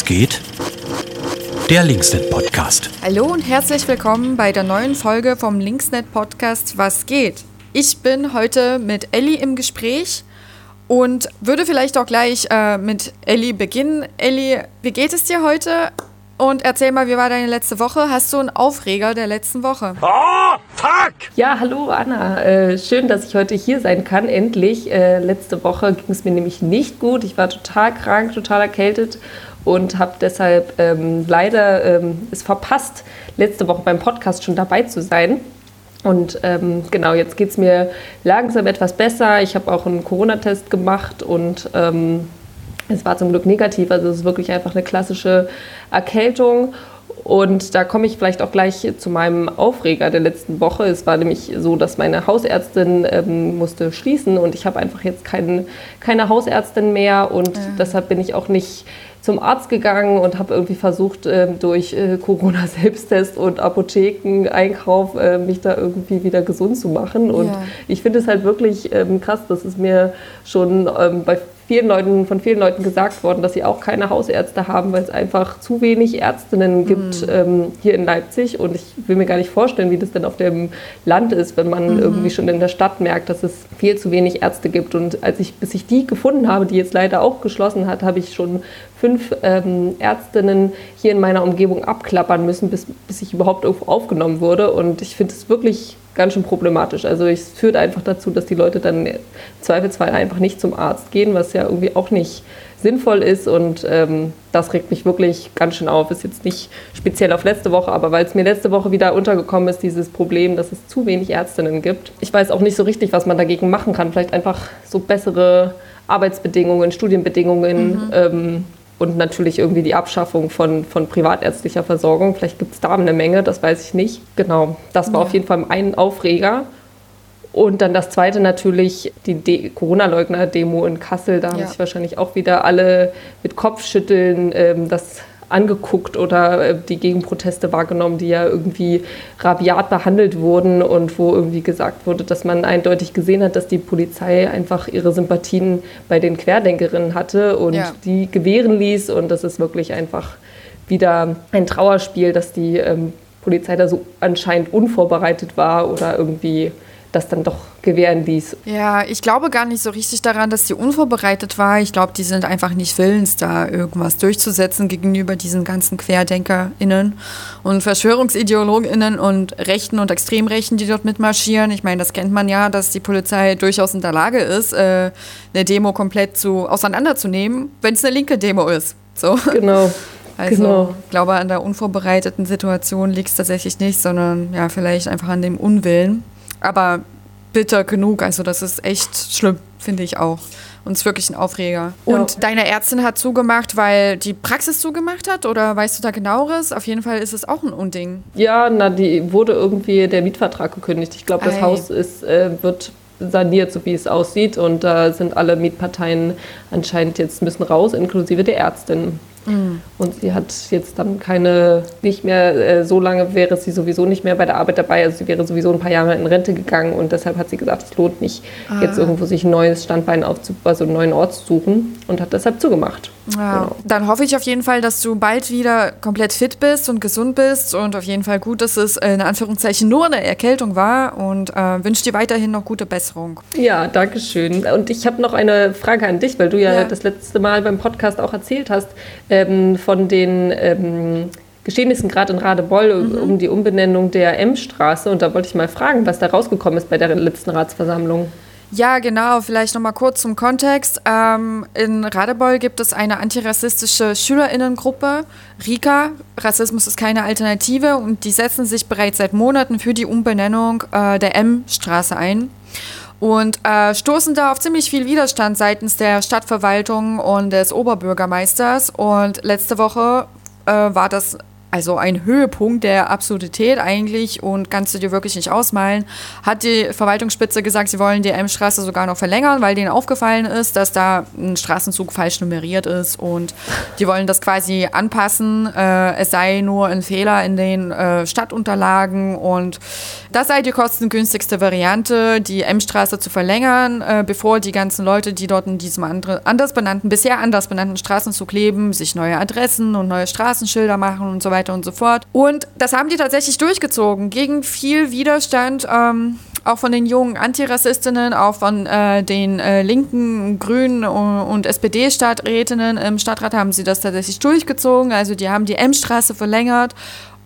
Was geht? Der Linksnet Podcast. Hallo und herzlich willkommen bei der neuen Folge vom Linksnet Podcast Was geht? Ich bin heute mit Elli im Gespräch und würde vielleicht auch gleich äh, mit Elli beginnen. Elli, wie geht es dir heute? Und erzähl mal, wie war deine letzte Woche? Hast du einen Aufreger der letzten Woche? Oh, fuck! Ja, hallo Anna. Äh, schön, dass ich heute hier sein kann. Endlich. Äh, letzte Woche ging es mir nämlich nicht gut. Ich war total krank, total erkältet und habe deshalb ähm, leider ähm, es verpasst, letzte Woche beim Podcast schon dabei zu sein. Und ähm, genau, jetzt geht es mir langsam etwas besser. Ich habe auch einen Corona-Test gemacht und ähm, es war zum Glück negativ. Also es ist wirklich einfach eine klassische Erkältung. Und da komme ich vielleicht auch gleich zu meinem Aufreger der letzten Woche. Es war nämlich so, dass meine Hausärztin ähm, musste schließen und ich habe einfach jetzt kein, keine Hausärztin mehr und ja. deshalb bin ich auch nicht zum Arzt gegangen und habe irgendwie versucht, äh, durch äh, Corona-Selbsttest und Apotheken-Einkauf äh, mich da irgendwie wieder gesund zu machen. Und ja. ich finde es halt wirklich ähm, krass, dass es mir schon ähm, bei vielen Leuten, von vielen Leuten gesagt worden, dass sie auch keine Hausärzte haben, weil es einfach zu wenig Ärztinnen gibt mhm. ähm, hier in Leipzig. Und ich will mir gar nicht vorstellen, wie das denn auf dem Land ist, wenn man mhm. irgendwie schon in der Stadt merkt, dass es viel zu wenig Ärzte gibt. Und als ich, bis ich die gefunden habe, die jetzt leider auch geschlossen hat, habe ich schon fünf ähm, Ärztinnen hier in meiner Umgebung abklappern müssen, bis, bis ich überhaupt irgendwo aufgenommen wurde. Und ich finde es wirklich ganz schön problematisch. Also es führt einfach dazu, dass die Leute dann im Zweifelsfall einfach nicht zum Arzt gehen, was ja irgendwie auch nicht sinnvoll ist. Und ähm, das regt mich wirklich ganz schön auf. Ist jetzt nicht speziell auf letzte Woche, aber weil es mir letzte Woche wieder untergekommen ist, dieses Problem, dass es zu wenig Ärztinnen gibt. Ich weiß auch nicht so richtig, was man dagegen machen kann. Vielleicht einfach so bessere Arbeitsbedingungen, Studienbedingungen. Mhm. Ähm, und natürlich irgendwie die Abschaffung von, von privatärztlicher Versorgung. Vielleicht gibt es da eine Menge, das weiß ich nicht. Genau, das war ja. auf jeden Fall ein Aufreger. Und dann das zweite natürlich die Corona-Leugner-Demo in Kassel. Da ja. haben sich wahrscheinlich auch wieder alle mit Kopfschütteln ähm, das angeguckt oder äh, die Gegenproteste wahrgenommen, die ja irgendwie rabiat behandelt wurden und wo irgendwie gesagt wurde, dass man eindeutig gesehen hat, dass die Polizei einfach ihre Sympathien bei den Querdenkerinnen hatte und ja. die gewähren ließ. Und das ist wirklich einfach wieder ein Trauerspiel, dass die ähm, Polizei da so anscheinend unvorbereitet war oder irgendwie das dann doch gewähren ließ. Ja, ich glaube gar nicht so richtig daran, dass sie unvorbereitet war. Ich glaube, die sind einfach nicht willens, da irgendwas durchzusetzen gegenüber diesen ganzen QuerdenkerInnen und VerschwörungsideologInnen und Rechten und Extremrechten, die dort mitmarschieren. Ich meine, das kennt man ja, dass die Polizei durchaus in der Lage ist, äh, eine Demo komplett zu, auseinanderzunehmen, wenn es eine linke Demo ist. So. Genau. Also genau. ich glaube, an der unvorbereiteten Situation liegt es tatsächlich nicht, sondern ja, vielleicht einfach an dem Unwillen aber bitter genug. Also das ist echt schlimm, finde ich auch. Und es ist wirklich ein Aufreger. Ja. Und deine Ärztin hat zugemacht, weil die Praxis zugemacht hat? Oder weißt du da genaueres? Auf jeden Fall ist es auch ein Unding. Ja, na, die wurde irgendwie der Mietvertrag gekündigt. Ich glaube, das Ei. Haus ist, äh, wird saniert, so wie es aussieht. Und da sind alle Mietparteien anscheinend jetzt müssen raus, inklusive der Ärztin. Mhm. Und sie hat jetzt dann keine, nicht mehr, äh, so lange wäre sie sowieso nicht mehr bei der Arbeit dabei. Also sie wäre sowieso ein paar Jahre in Rente gegangen und deshalb hat sie gesagt, es lohnt nicht, ah. jetzt irgendwo sich ein neues Standbein aufzubauen, also einen neuen Ort zu suchen und hat deshalb zugemacht. Ja. Genau. Dann hoffe ich auf jeden Fall, dass du bald wieder komplett fit bist und gesund bist und auf jeden Fall gut, dass es in Anführungszeichen nur eine Erkältung war und äh, wünsche dir weiterhin noch gute Besserung. Ja, danke schön. Und ich habe noch eine Frage an dich, weil du ja, ja, das letzte Mal beim Podcast auch erzählt hast ähm, von den ähm, Geschehnissen gerade in Radebeul mhm. um die Umbenennung der M-Straße und da wollte ich mal fragen, was da rausgekommen ist bei der letzten Ratsversammlung. Ja, genau. Vielleicht nochmal kurz zum Kontext. Ähm, in Radebeul gibt es eine antirassistische Schülerinnengruppe, RIKA. Rassismus ist keine Alternative und die setzen sich bereits seit Monaten für die Umbenennung äh, der M-Straße ein und äh, stoßen da auf ziemlich viel Widerstand seitens der Stadtverwaltung und des Oberbürgermeisters. Und letzte Woche äh, war das also ein Höhepunkt der Absurdität eigentlich und kannst du dir wirklich nicht ausmalen, hat die Verwaltungsspitze gesagt, sie wollen die M-Straße sogar noch verlängern, weil denen aufgefallen ist, dass da ein Straßenzug falsch nummeriert ist und die wollen das quasi anpassen. Äh, es sei nur ein Fehler in den äh, Stadtunterlagen und das sei die kostengünstigste Variante, die M-Straße zu verlängern, äh, bevor die ganzen Leute, die dort in diesem andre, anders benannten, bisher anders benannten Straßenzug leben, sich neue Adressen und neue Straßenschilder machen und so weiter und so fort. Und das haben die tatsächlich durchgezogen, gegen viel Widerstand. Ähm, auch von den jungen Antirassistinnen, auch von äh, den äh, linken, grünen und SPD-Stadträtinnen im Stadtrat haben sie das tatsächlich durchgezogen. Also die haben die M-Straße verlängert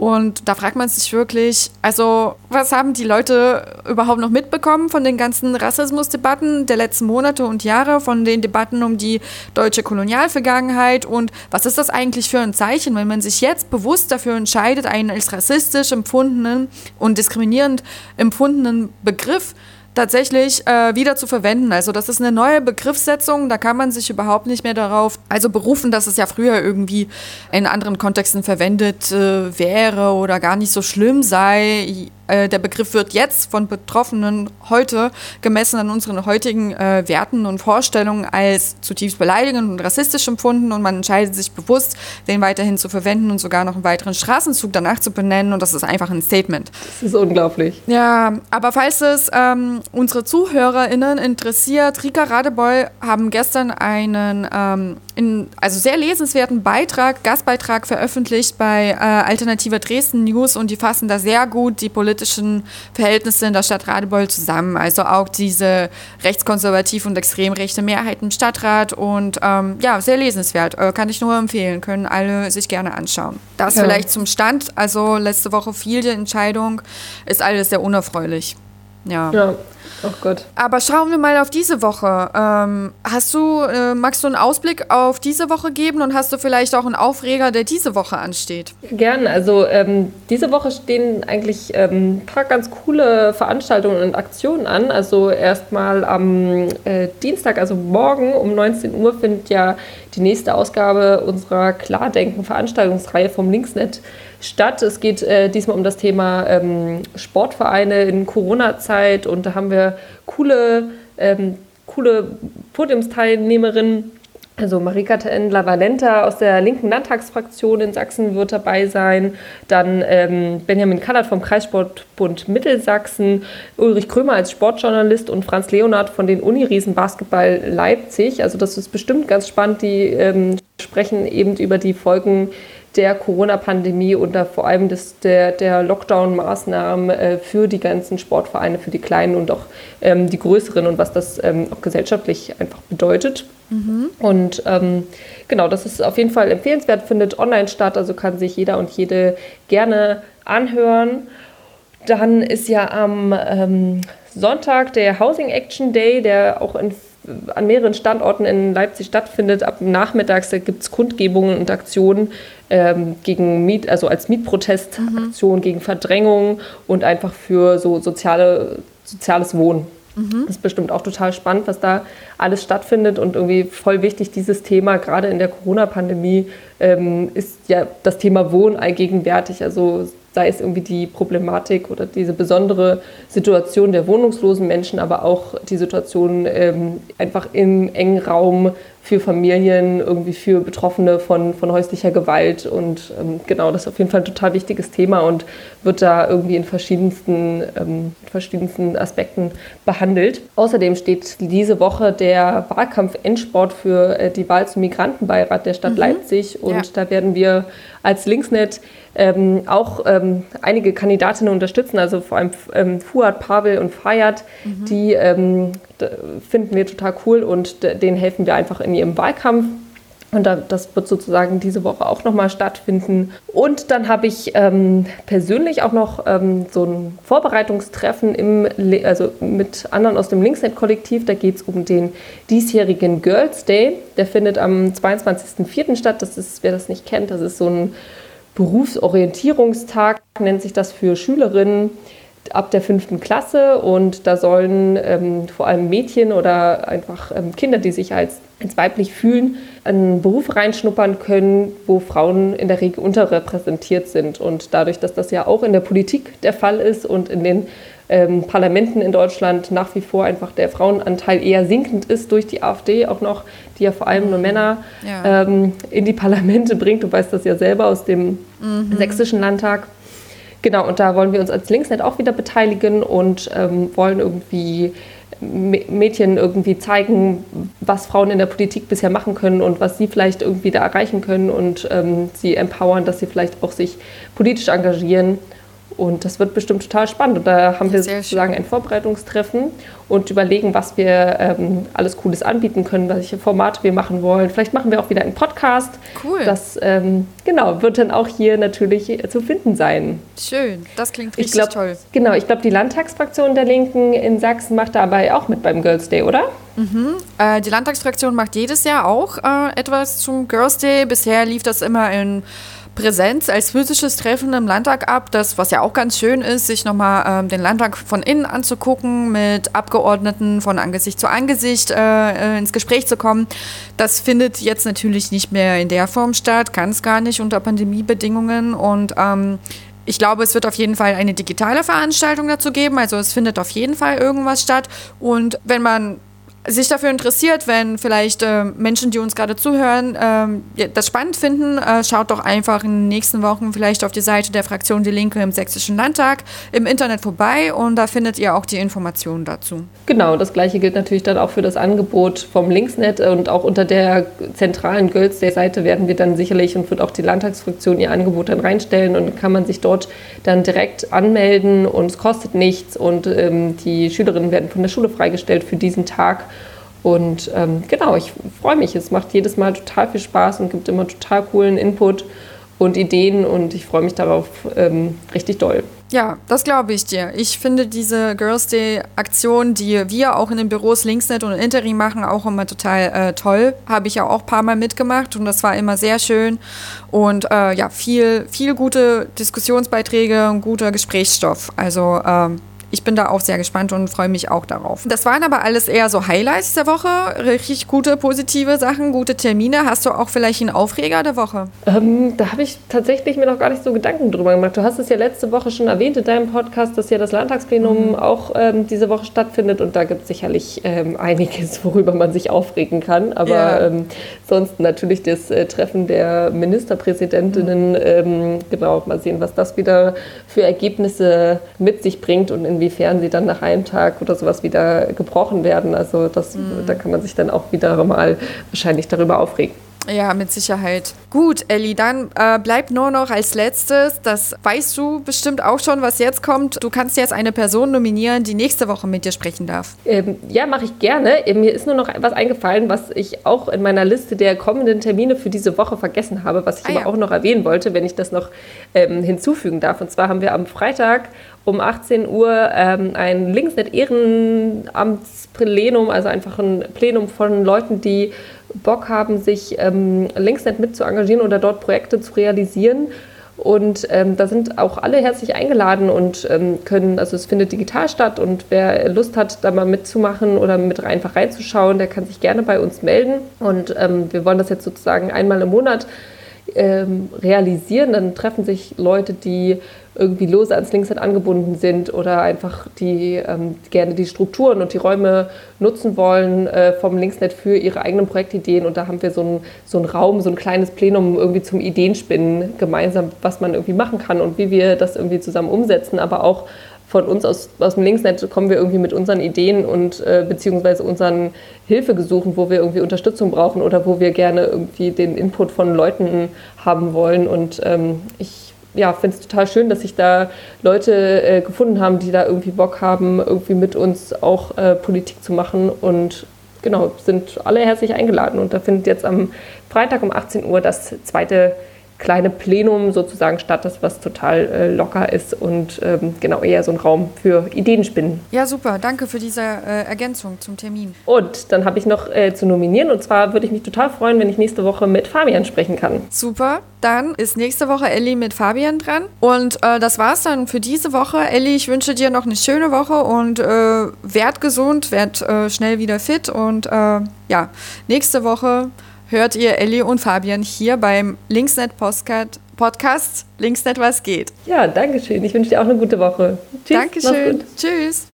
und da fragt man sich wirklich, also was haben die Leute überhaupt noch mitbekommen von den ganzen Rassismusdebatten der letzten Monate und Jahre, von den Debatten um die deutsche Kolonialvergangenheit? Und was ist das eigentlich für ein Zeichen, wenn man sich jetzt bewusst dafür entscheidet, einen als rassistisch empfundenen und diskriminierend empfundenen Begriff tatsächlich äh, wieder zu verwenden. Also das ist eine neue Begriffssetzung, da kann man sich überhaupt nicht mehr darauf also berufen, dass es ja früher irgendwie in anderen Kontexten verwendet äh, wäre oder gar nicht so schlimm sei. Äh, der Begriff wird jetzt von Betroffenen heute gemessen an unseren heutigen äh, Werten und Vorstellungen als zutiefst beleidigend und rassistisch empfunden und man entscheidet sich bewusst, den weiterhin zu verwenden und sogar noch einen weiteren Straßenzug danach zu benennen und das ist einfach ein Statement. Das ist unglaublich. Ja, aber falls es ähm, unsere ZuhörerInnen interessiert, Rika Radebeul haben gestern einen ähm, in, also sehr lesenswerten Beitrag, Gastbeitrag veröffentlicht bei äh, Alternative Dresden News und die fassen da sehr gut die politischen Verhältnisse in der Stadt Radebeul zusammen. Also auch diese rechtskonservativ und extrem rechte Mehrheit im Stadtrat und ähm, ja, sehr lesenswert. Äh, kann ich nur empfehlen, können alle sich gerne anschauen. Das ja. vielleicht zum Stand. Also letzte Woche fiel die Entscheidung, ist alles sehr unerfreulich. Ja. ja. Oh Gott. Aber schauen wir mal auf diese Woche. Ähm, hast du, äh, magst du einen Ausblick auf diese Woche geben und hast du vielleicht auch einen Aufreger, der diese Woche ansteht? Gern. Also ähm, diese Woche stehen eigentlich ähm, ein paar ganz coole Veranstaltungen und Aktionen an. Also erstmal am äh, Dienstag, also morgen um 19 Uhr findet ja die nächste Ausgabe unserer Klardenken-Veranstaltungsreihe vom Linksnet statt. Es geht äh, diesmal um das Thema ähm, Sportvereine in Corona-Zeit und da haben wir coole, ähm, coole Podiumsteilnehmerinnen. Also Marika Endler-Valenta aus der linken Landtagsfraktion in Sachsen wird dabei sein. Dann ähm, Benjamin Kallert vom Kreissportbund Mittelsachsen, Ulrich Krömer als Sportjournalist und Franz Leonard von den Uniriesen Basketball Leipzig. Also das ist bestimmt ganz spannend. Die ähm, sprechen eben über die Folgen der Corona-Pandemie und da vor allem des, der, der Lockdown-Maßnahmen äh, für die ganzen Sportvereine, für die kleinen und auch ähm, die größeren und was das ähm, auch gesellschaftlich einfach bedeutet. Mhm. Und ähm, genau, das ist auf jeden Fall empfehlenswert, findet online statt, also kann sich jeder und jede gerne anhören. Dann ist ja am ähm, Sonntag der Housing Action Day, der auch in an mehreren Standorten in Leipzig stattfindet. Ab nachmittags gibt es Kundgebungen und Aktionen ähm, gegen Miet, also als Mietprotestaktion mhm. gegen Verdrängung und einfach für so soziale, soziales Wohnen. Mhm. Das ist bestimmt auch total spannend, was da alles stattfindet und irgendwie voll wichtig, dieses Thema, gerade in der Corona-Pandemie, ähm, ist ja das Thema Wohnen allgegenwärtig. Also sei es irgendwie die Problematik oder diese besondere Situation der wohnungslosen Menschen, aber auch die Situation ähm, einfach im engen Raum für Familien, irgendwie für Betroffene von, von häuslicher Gewalt. Und ähm, genau, das ist auf jeden Fall ein total wichtiges Thema und wird da irgendwie in verschiedensten, ähm, verschiedensten Aspekten behandelt. Außerdem steht diese Woche der Wahlkampf-Endsport für äh, die Wahl zum Migrantenbeirat der Stadt mhm. Leipzig. Und ja. da werden wir als Linksnet ähm, auch ähm, einige Kandidatinnen unterstützen, also vor allem ähm, Fuad, Pavel und Fayad, mhm. die ähm, finden wir total cool und denen helfen wir einfach in ihrem Wahlkampf. Und das wird sozusagen diese Woche auch nochmal stattfinden. Und dann habe ich ähm, persönlich auch noch ähm, so ein Vorbereitungstreffen im, also mit anderen aus dem Linksnet-Kollektiv. Da geht es um den diesjährigen Girls Day. Der findet am 22.04. statt. Das ist, wer das nicht kennt, das ist so ein Berufsorientierungstag, nennt sich das für Schülerinnen ab der fünften Klasse und da sollen ähm, vor allem Mädchen oder einfach ähm, Kinder, die sich als als weiblich fühlen, einen Beruf reinschnuppern können, wo Frauen in der Regel unterrepräsentiert sind. Und dadurch, dass das ja auch in der Politik der Fall ist und in den ähm, Parlamenten in Deutschland nach wie vor einfach der Frauenanteil eher sinkend ist durch die AfD auch noch, die ja vor allem nur Männer ja. ähm, in die Parlamente bringt. Du weißt das ja selber aus dem mhm. sächsischen Landtag. Genau, und da wollen wir uns als Linksnet auch wieder beteiligen und ähm, wollen irgendwie Mädchen irgendwie zeigen, was Frauen in der Politik bisher machen können und was sie vielleicht irgendwie da erreichen können und ähm, sie empowern, dass sie vielleicht auch sich politisch engagieren und das wird bestimmt total spannend. Und da haben wir sozusagen schön. ein Vorbereitungstreffen und überlegen, was wir ähm, alles Cooles anbieten können, welche Formate wir machen wollen. Vielleicht machen wir auch wieder einen Podcast. Cool. Das ähm, genau, wird dann auch hier natürlich zu finden sein. Schön, das klingt richtig glaub, toll. Genau, ich glaube, die Landtagsfraktion der Linken in Sachsen macht dabei auch mit beim Girls Day, oder? Mhm. Äh, die Landtagsfraktion macht jedes Jahr auch äh, etwas zum Girls Day. Bisher lief das immer in Präsenz als physisches Treffen im Landtag ab, das, was ja auch ganz schön ist, sich nochmal ähm, den Landtag von innen anzugucken, mit Abgeordneten von Angesicht zu Angesicht äh, äh, ins Gespräch zu kommen. Das findet jetzt natürlich nicht mehr in der Form statt, kann es gar nicht unter Pandemiebedingungen und ähm, ich glaube, es wird auf jeden Fall eine digitale Veranstaltung dazu geben. Also es findet auf jeden Fall irgendwas statt. Und wenn man sich dafür interessiert, wenn vielleicht äh, Menschen, die uns gerade zuhören, äh, das spannend finden, äh, schaut doch einfach in den nächsten Wochen vielleicht auf die Seite der Fraktion Die Linke im Sächsischen Landtag im Internet vorbei und da findet ihr auch die Informationen dazu. Genau, das gleiche gilt natürlich dann auch für das Angebot vom Linksnet und auch unter der zentralen Girls Day Seite werden wir dann sicherlich und wird auch die Landtagsfraktion ihr Angebot dann reinstellen und kann man sich dort dann direkt anmelden und es kostet nichts und ähm, die Schülerinnen werden von der Schule freigestellt für diesen Tag und ähm, genau, ich freue mich. Es macht jedes Mal total viel Spaß und gibt immer total coolen Input und Ideen und ich freue mich darauf ähm, richtig doll. Ja, das glaube ich dir. Ich finde diese Girls Day Aktion, die wir auch in den Büros Linksnet und Interim machen, auch immer total äh, toll. Habe ich ja auch ein paar Mal mitgemacht und das war immer sehr schön. Und äh, ja, viel, viel gute Diskussionsbeiträge und guter Gesprächsstoff. Also ähm, ich bin da auch sehr gespannt und freue mich auch darauf. Das waren aber alles eher so Highlights der Woche. Richtig gute, positive Sachen, gute Termine. Hast du auch vielleicht einen Aufreger der Woche? Ähm, da habe ich tatsächlich mir noch gar nicht so Gedanken drüber gemacht. Du hast es ja letzte Woche schon erwähnt in deinem Podcast, dass ja das Landtagsplenum mhm. auch ähm, diese Woche stattfindet und da gibt es sicherlich ähm, einiges, worüber man sich aufregen kann. Aber ja. Ähm, sonst natürlich das äh, Treffen der Ministerpräsidentinnen. Mhm. genau, mal sehen, was das wieder für Ergebnisse mit sich bringt und in inwiefern sie dann nach einem Tag oder sowas wieder gebrochen werden. Also das, mhm. da kann man sich dann auch wieder mal wahrscheinlich darüber aufregen. Ja, mit Sicherheit. Gut, Elli, dann äh, bleibt nur noch als letztes, das weißt du bestimmt auch schon, was jetzt kommt. Du kannst jetzt eine Person nominieren, die nächste Woche mit dir sprechen darf. Ähm, ja, mache ich gerne. Äh, mir ist nur noch was eingefallen, was ich auch in meiner Liste der kommenden Termine für diese Woche vergessen habe, was ich ah, aber ja. auch noch erwähnen wollte, wenn ich das noch ähm, hinzufügen darf. Und zwar haben wir am Freitag um 18 Uhr ähm, ein Linksnet-Ehrenamtsplenum, also einfach ein Plenum von Leuten, die Bock haben, sich ähm, Linksnet mit zu engagieren oder dort Projekte zu realisieren. Und ähm, da sind auch alle herzlich eingeladen und ähm, können, also es findet digital statt und wer Lust hat, da mal mitzumachen oder mit einfach reinzuschauen, der kann sich gerne bei uns melden. Und ähm, wir wollen das jetzt sozusagen einmal im Monat ähm, realisieren. Dann treffen sich Leute, die irgendwie lose ans Linksnet angebunden sind oder einfach die ähm, gerne die Strukturen und die Räume nutzen wollen äh, vom Linksnet für ihre eigenen Projektideen. Und da haben wir so einen so einen Raum, so ein kleines Plenum irgendwie zum Ideenspinnen gemeinsam, was man irgendwie machen kann und wie wir das irgendwie zusammen umsetzen, aber auch von uns aus, aus dem Linksnet kommen wir irgendwie mit unseren Ideen und äh, beziehungsweise unseren Hilfegesuchen, wo wir irgendwie Unterstützung brauchen oder wo wir gerne irgendwie den Input von Leuten haben wollen. Und ähm, ich ja, finde es total schön, dass sich da Leute äh, gefunden haben, die da irgendwie Bock haben, irgendwie mit uns auch äh, Politik zu machen. Und genau, sind alle herzlich eingeladen. Und da findet jetzt am Freitag um 18 Uhr das zweite kleine Plenum sozusagen statt, das was total äh, locker ist und ähm, genau eher so ein Raum für Ideenspinnen. Ja, super. Danke für diese äh, Ergänzung zum Termin. Und dann habe ich noch äh, zu nominieren und zwar würde ich mich total freuen, wenn ich nächste Woche mit Fabian sprechen kann. Super. Dann ist nächste Woche Ellie mit Fabian dran. Und äh, das war's dann für diese Woche. Ellie, ich wünsche dir noch eine schöne Woche und äh, werd gesund, werd äh, schnell wieder fit. Und ja, nächste Woche hört ihr Ellie und Fabian hier beim Linksnet Podcast. Podcast Linksnet, was geht. Ja, danke schön. Ich wünsche dir auch eine gute Woche. Tschüss. Dankeschön. Tschüss.